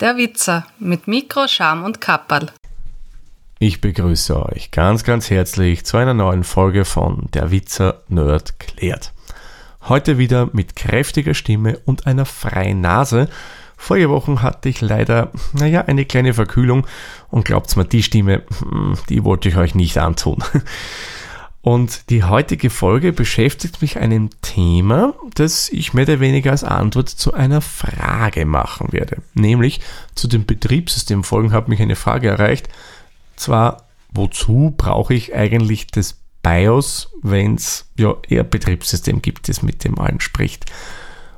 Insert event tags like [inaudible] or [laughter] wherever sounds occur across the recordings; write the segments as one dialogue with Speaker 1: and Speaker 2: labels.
Speaker 1: Der Witzer mit Mikro, Scham und Kapperl.
Speaker 2: Ich begrüße euch ganz, ganz herzlich zu einer neuen Folge von Der Witzer Nerd klärt. Heute wieder mit kräftiger Stimme und einer freien Nase. Vorige Wochen hatte ich leider, naja, eine kleine Verkühlung und glaubt's mir, die Stimme, hm, die wollte ich euch nicht antun. Und die heutige Folge beschäftigt mich einem Thema, das ich mehr oder weniger als Antwort zu einer Frage machen werde. Nämlich zu den Betriebssystemfolgen hat mich eine Frage erreicht. Zwar, wozu brauche ich eigentlich das BIOS, wenn es ja eher Betriebssystem gibt, das mit dem allen spricht?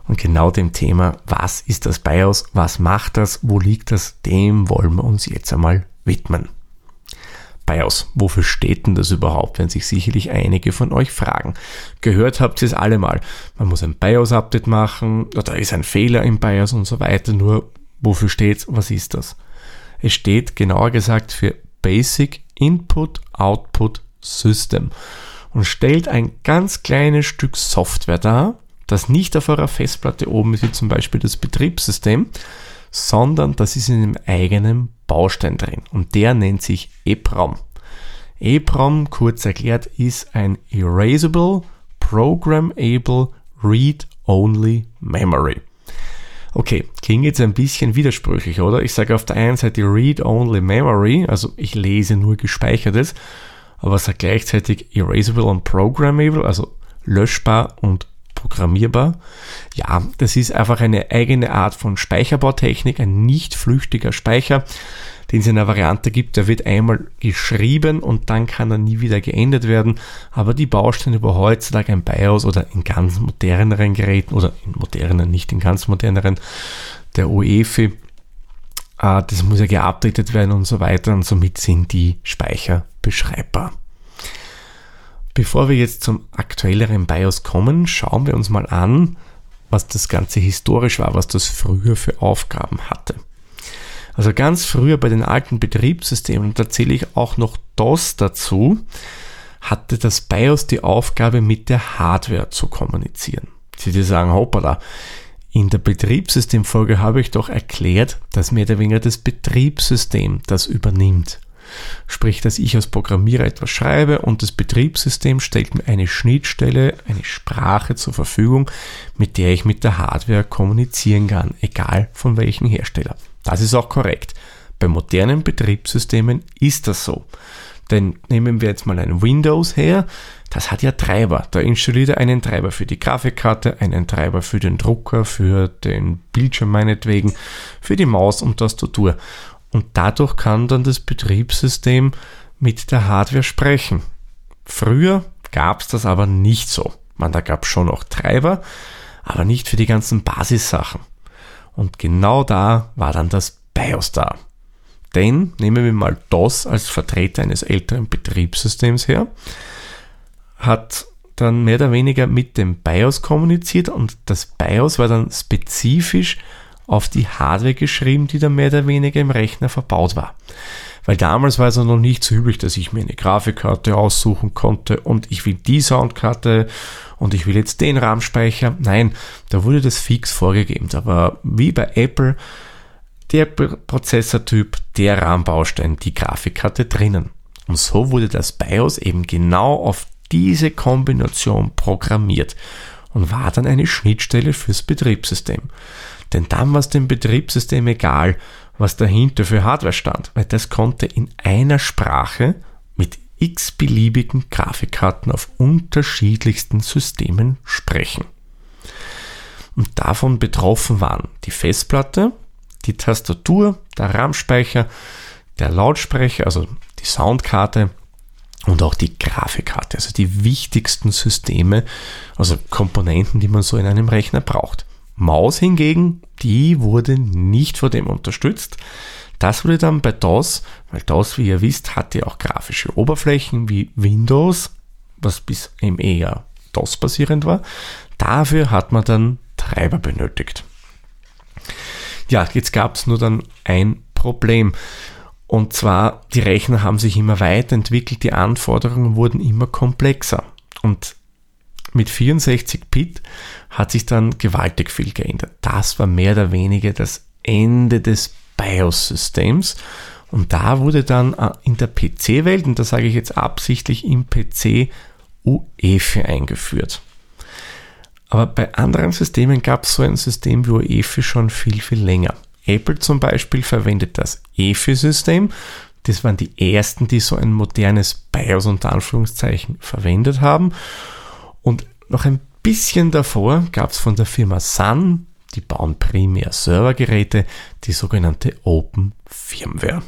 Speaker 2: Und genau dem Thema, was ist das BIOS, was macht das, wo liegt das, dem wollen wir uns jetzt einmal widmen. BIOS. Wofür steht denn das überhaupt, wenn sich sicherlich einige von euch fragen. Gehört habt ihr es alle mal. Man muss ein BIOS-Update machen, da ist ein Fehler im BIOS und so weiter. Nur, wofür steht's? Was ist das? Es steht genauer gesagt für Basic Input Output System und stellt ein ganz kleines Stück Software dar, das nicht auf eurer Festplatte oben ist, wie zum Beispiel das Betriebssystem, sondern das ist in einem eigenen Baustein drin und der nennt sich EEPROM. EEPROM, kurz erklärt, ist ein Erasable Programmable Read-Only Memory. Okay, klingt jetzt ein bisschen widersprüchlich, oder? Ich sage auf der einen Seite Read-Only Memory, also ich lese nur Gespeichertes, aber sage gleichzeitig Erasable und Programmable, also löschbar und programmierbar. Ja, das ist einfach eine eigene Art von Speicherbautechnik, ein nicht flüchtiger Speicher, den es in einer Variante gibt, der wird einmal geschrieben und dann kann er nie wieder geändert werden. Aber die Bausteine über heutzutage ein BIOS oder in ganz moderneren Geräten oder in moderneren, nicht in ganz moderneren, der UEFI, äh, das muss ja geupdatet werden und so weiter und somit sind die Speicher beschreibbar. Bevor wir jetzt zum aktuelleren BIOS kommen, schauen wir uns mal an, was das Ganze historisch war, was das früher für Aufgaben hatte. Also ganz früher bei den alten Betriebssystemen, und da zähle ich auch noch DOS dazu, hatte das BIOS die Aufgabe, mit der Hardware zu kommunizieren. Sie sagen, hoppala, in der Betriebssystemfolge habe ich doch erklärt, dass mehr oder weniger das Betriebssystem das übernimmt. Sprich, dass ich als Programmierer etwas schreibe und das Betriebssystem stellt mir eine Schnittstelle, eine Sprache zur Verfügung, mit der ich mit der Hardware kommunizieren kann, egal von welchem Hersteller. Das ist auch korrekt. Bei modernen Betriebssystemen ist das so. Denn nehmen wir jetzt mal ein Windows her, das hat ja Treiber. Da installiert er einen Treiber für die Grafikkarte, einen Treiber für den Drucker, für den Bildschirm meinetwegen, für die Maus und Tastatur. Und dadurch kann dann das Betriebssystem mit der Hardware sprechen. Früher gab es das aber nicht so. Man, da gab es schon noch Treiber, aber nicht für die ganzen Basissachen. Und genau da war dann das BIOS da. Denn nehmen wir mal DOS als Vertreter eines älteren Betriebssystems her, hat dann mehr oder weniger mit dem BIOS kommuniziert und das BIOS war dann spezifisch auf die Hardware geschrieben, die dann mehr oder weniger im Rechner verbaut war. Weil damals war es noch nicht so üblich, dass ich mir eine Grafikkarte aussuchen konnte und ich will die Soundkarte und ich will jetzt den RAM-Speicher. Nein, da wurde das fix vorgegeben. War wie bei Apple der Prozessortyp, der RAM-Baustein, die Grafikkarte drinnen. Und so wurde das BIOS eben genau auf diese Kombination programmiert und war dann eine Schnittstelle fürs Betriebssystem. Denn dann war es dem Betriebssystem egal, was dahinter für Hardware stand, weil das konnte in einer Sprache mit x beliebigen Grafikkarten auf unterschiedlichsten Systemen sprechen. Und davon betroffen waren die Festplatte, die Tastatur, der RAM-Speicher, der Lautsprecher, also die Soundkarte und auch die Grafikkarte, also die wichtigsten Systeme, also Komponenten, die man so in einem Rechner braucht. Maus hingegen, die wurde nicht vor dem unterstützt. Das wurde dann bei DOS, weil DOS, wie ihr wisst, hatte auch grafische Oberflächen wie Windows, was bis eben eher DOS-basierend war. Dafür hat man dann Treiber benötigt. Ja, jetzt gab es nur dann ein Problem. Und zwar, die Rechner haben sich immer weiterentwickelt, die Anforderungen wurden immer komplexer. Und mit 64-Bit hat sich dann gewaltig viel geändert. Das war mehr oder weniger das Ende des BIOS-Systems. Und da wurde dann äh, in der PC-Welt, und da sage ich jetzt absichtlich im PC, UEFI eingeführt. Aber bei anderen Systemen gab es so ein System wie UEFI schon viel, viel länger. Apple zum Beispiel verwendet das EFI-System. Das waren die ersten, die so ein modernes BIOS unter Anführungszeichen verwendet haben. Und noch ein bisschen davor gab es von der Firma Sun, die bauen primär Servergeräte, die sogenannte Open Firmware.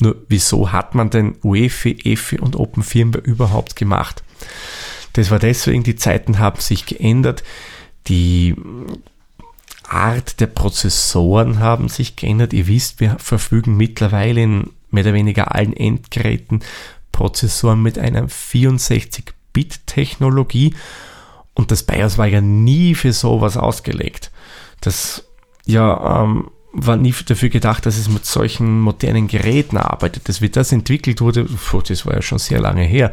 Speaker 2: Nur wieso hat man denn UEFI, EFI und Open Firmware überhaupt gemacht? Das war deswegen, die Zeiten haben sich geändert, die Art der Prozessoren haben sich geändert. Ihr wisst, wir verfügen mittlerweile in mehr oder weniger allen Endgeräten Prozessoren mit einem 64 8-Bit-Technologie. Und das BIOS war ja nie für sowas ausgelegt. Das ja, ähm, war nie dafür gedacht, dass es mit solchen modernen Geräten arbeitet. Das, wie das entwickelt wurde, pf, das war ja schon sehr lange her.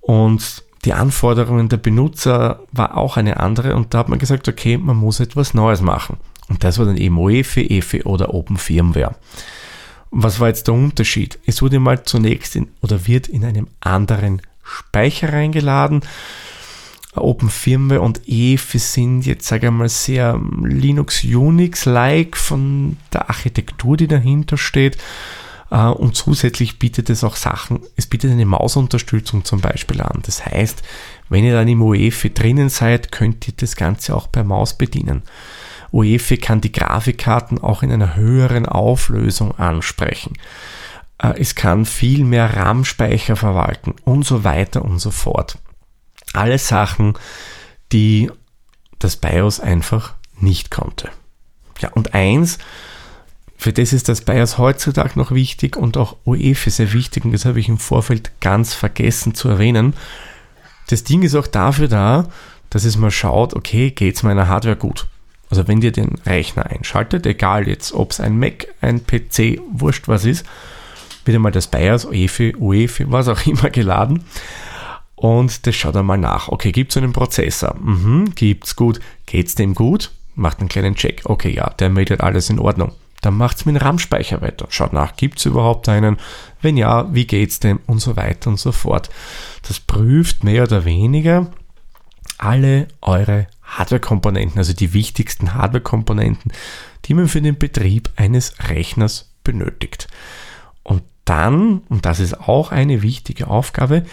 Speaker 2: Und die Anforderungen der Benutzer war auch eine andere. Und da hat man gesagt, okay, man muss etwas Neues machen. Und das war dann eben UEFI, EFI oder Open Firmware. Was war jetzt der Unterschied? Es wurde mal zunächst in, oder wird in einem anderen Speicher reingeladen. Open Firmware und EFI sind jetzt, sage ich mal, sehr Linux Unix-like von der Architektur, die dahinter steht. Äh, und zusätzlich bietet es auch Sachen, es bietet eine Mausunterstützung zum Beispiel an. Das heißt, wenn ihr dann im UEFI drinnen seid, könnt ihr das Ganze auch per Maus bedienen. UEFI kann die Grafikkarten auch in einer höheren Auflösung ansprechen. Äh, es kann viel mehr RAM-Speicher verwalten und so weiter und so fort. Alle Sachen, die das BIOS einfach nicht konnte. Ja, und eins, für das ist das BIOS heutzutage noch wichtig und auch UEFI sehr wichtig und das habe ich im Vorfeld ganz vergessen zu erwähnen. Das Ding ist auch dafür da, dass es mal schaut, okay, geht es meiner Hardware gut? Also wenn ihr den Rechner einschaltet, egal jetzt, ob es ein Mac, ein PC, wurscht was ist, wird einmal das BIOS, UEFI, UEFI, was auch immer geladen. Und das schaut einmal nach. Okay, gibt es einen Prozessor? Mhm, gibt's gut. Geht's dem gut? Macht einen kleinen Check. Okay, ja, der meldet alles in Ordnung. Dann macht es mit dem RAM-Speicher weiter. Schaut nach, gibt es überhaupt einen? Wenn ja, wie geht's dem? Und so weiter und so fort. Das prüft mehr oder weniger alle eure Hardware-Komponenten, also die wichtigsten Hardware-Komponenten, die man für den Betrieb eines Rechners benötigt. Und dann, und das ist auch eine wichtige Aufgabe,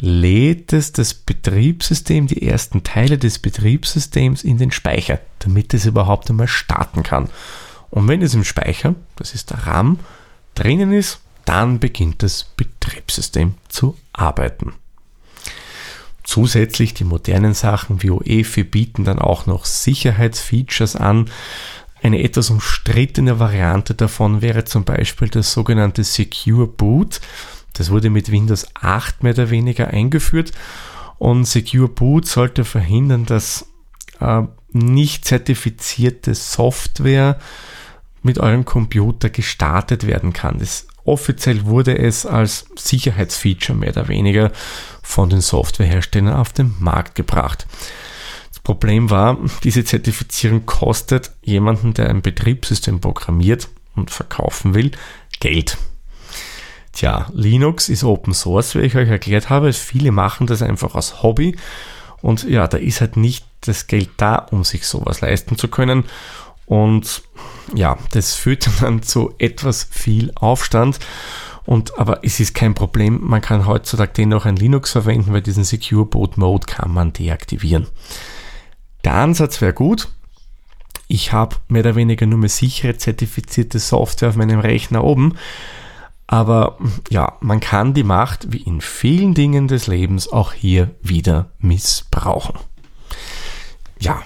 Speaker 2: lädt es das Betriebssystem, die ersten Teile des Betriebssystems in den Speicher, damit es überhaupt einmal starten kann. Und wenn es im Speicher, das ist der RAM, drinnen ist, dann beginnt das Betriebssystem zu arbeiten. Zusätzlich die modernen Sachen wie UEFI bieten dann auch noch Sicherheitsfeatures an. Eine etwas umstrittene Variante davon wäre zum Beispiel das sogenannte Secure Boot. Das wurde mit Windows 8 mehr oder weniger eingeführt und Secure Boot sollte verhindern, dass äh, nicht zertifizierte Software mit eurem Computer gestartet werden kann. Das, offiziell wurde es als Sicherheitsfeature mehr oder weniger von den Softwareherstellern auf den Markt gebracht. Problem war, diese Zertifizierung kostet jemanden, der ein Betriebssystem programmiert und verkaufen will, Geld. Tja, Linux ist Open Source, wie ich euch erklärt habe. Viele machen das einfach als Hobby. Und ja, da ist halt nicht das Geld da, um sich sowas leisten zu können. Und ja, das führt [laughs] dann zu etwas viel Aufstand. Und, aber es ist kein Problem, man kann heutzutage dennoch ein Linux verwenden, weil diesen Secure Boot Mode kann man deaktivieren. Der Ansatz wäre gut. Ich habe mehr oder weniger nur mehr sichere zertifizierte Software auf meinem Rechner oben. Aber ja, man kann die Macht, wie in vielen Dingen des Lebens, auch hier wieder missbrauchen. Ja,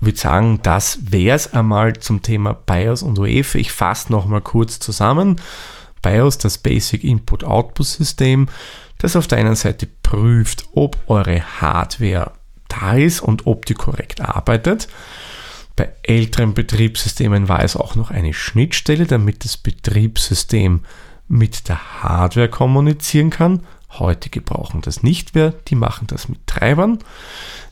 Speaker 2: würde sagen, das wäre es einmal zum Thema BIOS und UEFI. Ich fasse nochmal kurz zusammen. BIOS, das Basic Input-Output System, das auf der einen Seite prüft, ob eure Hardware und ob die korrekt arbeitet. Bei älteren Betriebssystemen war es auch noch eine Schnittstelle, damit das Betriebssystem mit der Hardware kommunizieren kann. Heutige brauchen das nicht mehr, die machen das mit Treibern.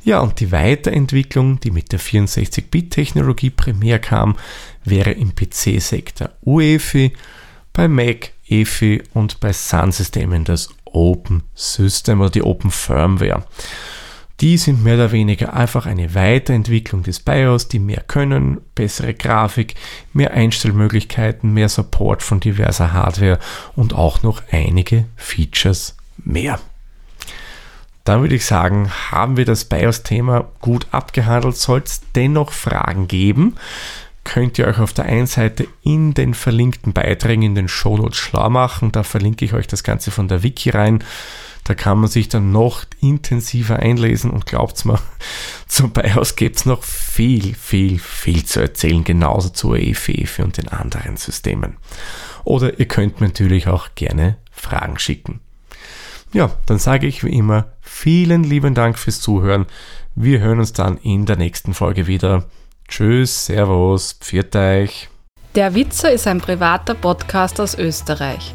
Speaker 2: Ja, und die Weiterentwicklung, die mit der 64-Bit-Technologie primär kam, wäre im PC-Sektor UEFI, bei Mac EFI und bei Sun-Systemen das Open System oder die Open Firmware. Die sind mehr oder weniger einfach eine Weiterentwicklung des BIOS, die mehr können, bessere Grafik, mehr Einstellmöglichkeiten, mehr Support von diverser Hardware und auch noch einige Features mehr. Dann würde ich sagen, haben wir das BIOS-Thema gut abgehandelt. Soll es dennoch Fragen geben, könnt ihr euch auf der einen Seite in den verlinkten Beiträgen in den Shownotes schlau machen. Da verlinke ich euch das Ganze von der Wiki rein. Da kann man sich dann noch intensiver einlesen und glaubt's mir, [laughs] zum BIOS gibt's noch viel, viel, viel zu erzählen, genauso zu EFE und den anderen Systemen. Oder ihr könnt mir natürlich auch gerne Fragen schicken. Ja, dann sage ich wie immer vielen lieben Dank fürs Zuhören. Wir hören uns dann in der nächsten Folge wieder. Tschüss, Servus, pfiat euch.
Speaker 1: Der Witzer ist ein privater Podcast aus Österreich.